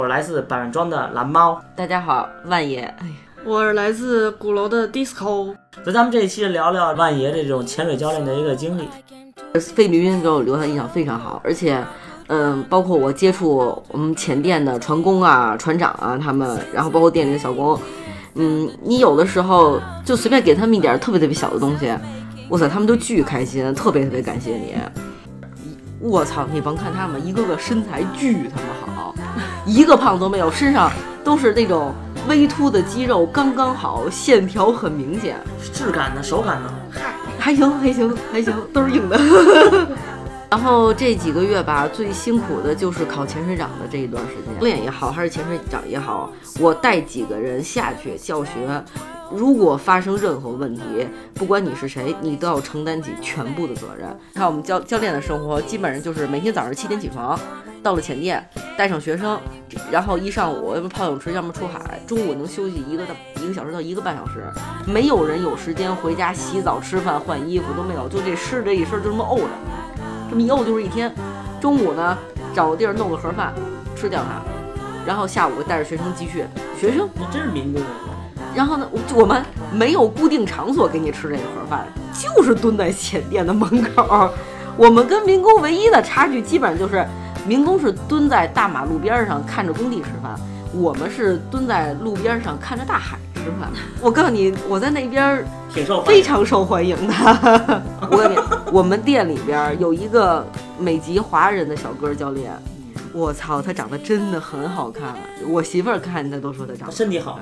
我来自百万庄的蓝猫，大家好，万爷。哎，我是来自鼓楼的 Disco。所以咱们这一期聊聊万爷这种潜水教练的一个经历。菲律宾给我留下印象非常好，而且，嗯，包括我接触我们潜店的船工啊、船长啊他们，然后包括店里的小工，嗯，你有的时候就随便给他们一点特别特别小的东西，哇塞，他们都巨开心，特别特别感谢你。我操，你甭看他们一个个身材巨他妈好，一个胖都没有，身上都是那种微凸的肌肉，刚刚好，线条很明显，质感呢，手感呢，嗨，还行还行还行，都是硬的。然后这几个月吧，最辛苦的就是考潜水长的这一段时间，教练也好，还是潜水长也好，我带几个人下去教学。如果发生任何问题，不管你是谁，你都要承担起全部的责任。看我们教教练的生活，基本上就是每天早上七点起床，到了浅店带上学生，然后一上午要么泡泳池，要么出海，中午能休息一个到一个小时到一个半小时，没有人有时间回家洗澡、吃饭、换衣服都没有，就这湿这一身就这么沤着，这么一沤就是一天。中午呢，找个地儿弄个盒饭吃掉它，然后下午带着学生继续。学生，你真是民工。然后呢，我们没有固定场所给你吃这个盒饭，就是蹲在浅店的门口。我们跟民工唯一的差距，基本上就是民工是蹲在大马路边上看着工地吃饭，我们是蹲在路边上看着大海吃饭。我告诉你，我在那边挺受非常受欢迎的。我告诉你，我们店里边有一个美籍华人的小哥教练，我操，他长得真的很好看，我媳妇儿看他都说他长得身体好。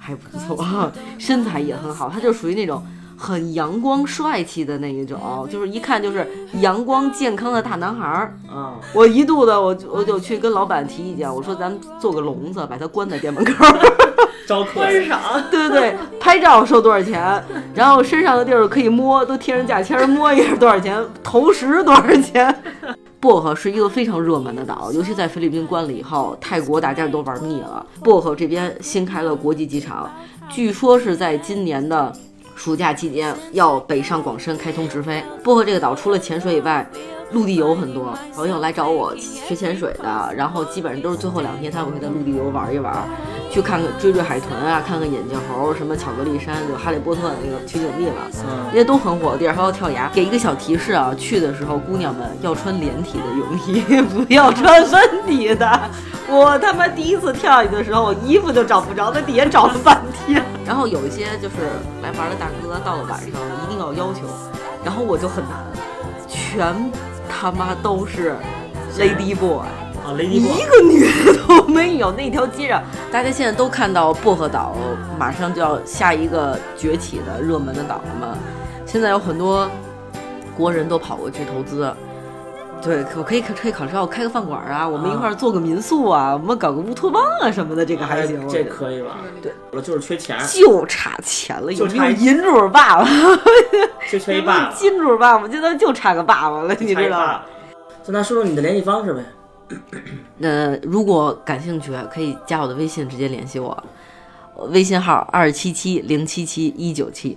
还不错，身材也很好，他就属于那种很阳光帅气的那一种，就是一看就是阳光健康的大男孩儿。嗯，我一度的我我就去跟老板提意见，我说咱们做个笼子，把它关在店门口，招客观赏。对对对，拍照收多少钱？然后身上的地儿可以摸，都贴上价签，摸一下多少钱？投食多少钱？薄荷是一个非常热门的岛，尤其在菲律宾关了以后，泰国大家都玩腻了。薄荷这边新开了国际机场，据说是在今年的暑假期间要北上广深开通直飞。薄荷这个岛除了潜水以外，陆地游很多朋友来找我学潜水的，然后基本上都是最后两天他们会在陆地游玩一玩，去看看追追海豚啊，看看眼镜猴，什么巧克力山，就哈利波特的那个取景地了，那些都很火的地儿，还要跳崖。给一个小提示啊，去的时候姑娘们要穿连体的泳衣，不要穿分体的。我他妈第一次跳下去的时候，我衣服都找不着，在底下找了半天。然后有一些就是来玩的大哥，到了晚上一定要要求，然后我就很难，全。他妈都是 lady boy 啊，lady boy，一个女的都没有。那条街上，大家现在都看到薄荷岛马上就要下一个崛起的热门的岛了嘛？现在有很多国人都跑过去投资。对，我可以可可以考虑我开个饭馆啊，我们一块儿做个民宿啊，我们搞个乌托邦啊什么的，这个还行。这可以吧？对，我就是缺钱，就差钱了，就差银主爸爸，就缺一爸爸，金主爸爸，现在就差个爸爸了，你知道吗？就那说说你的联系方式呗。那如果感兴趣，可以加我的微信直接联系我，微信号二七七零七七一九七。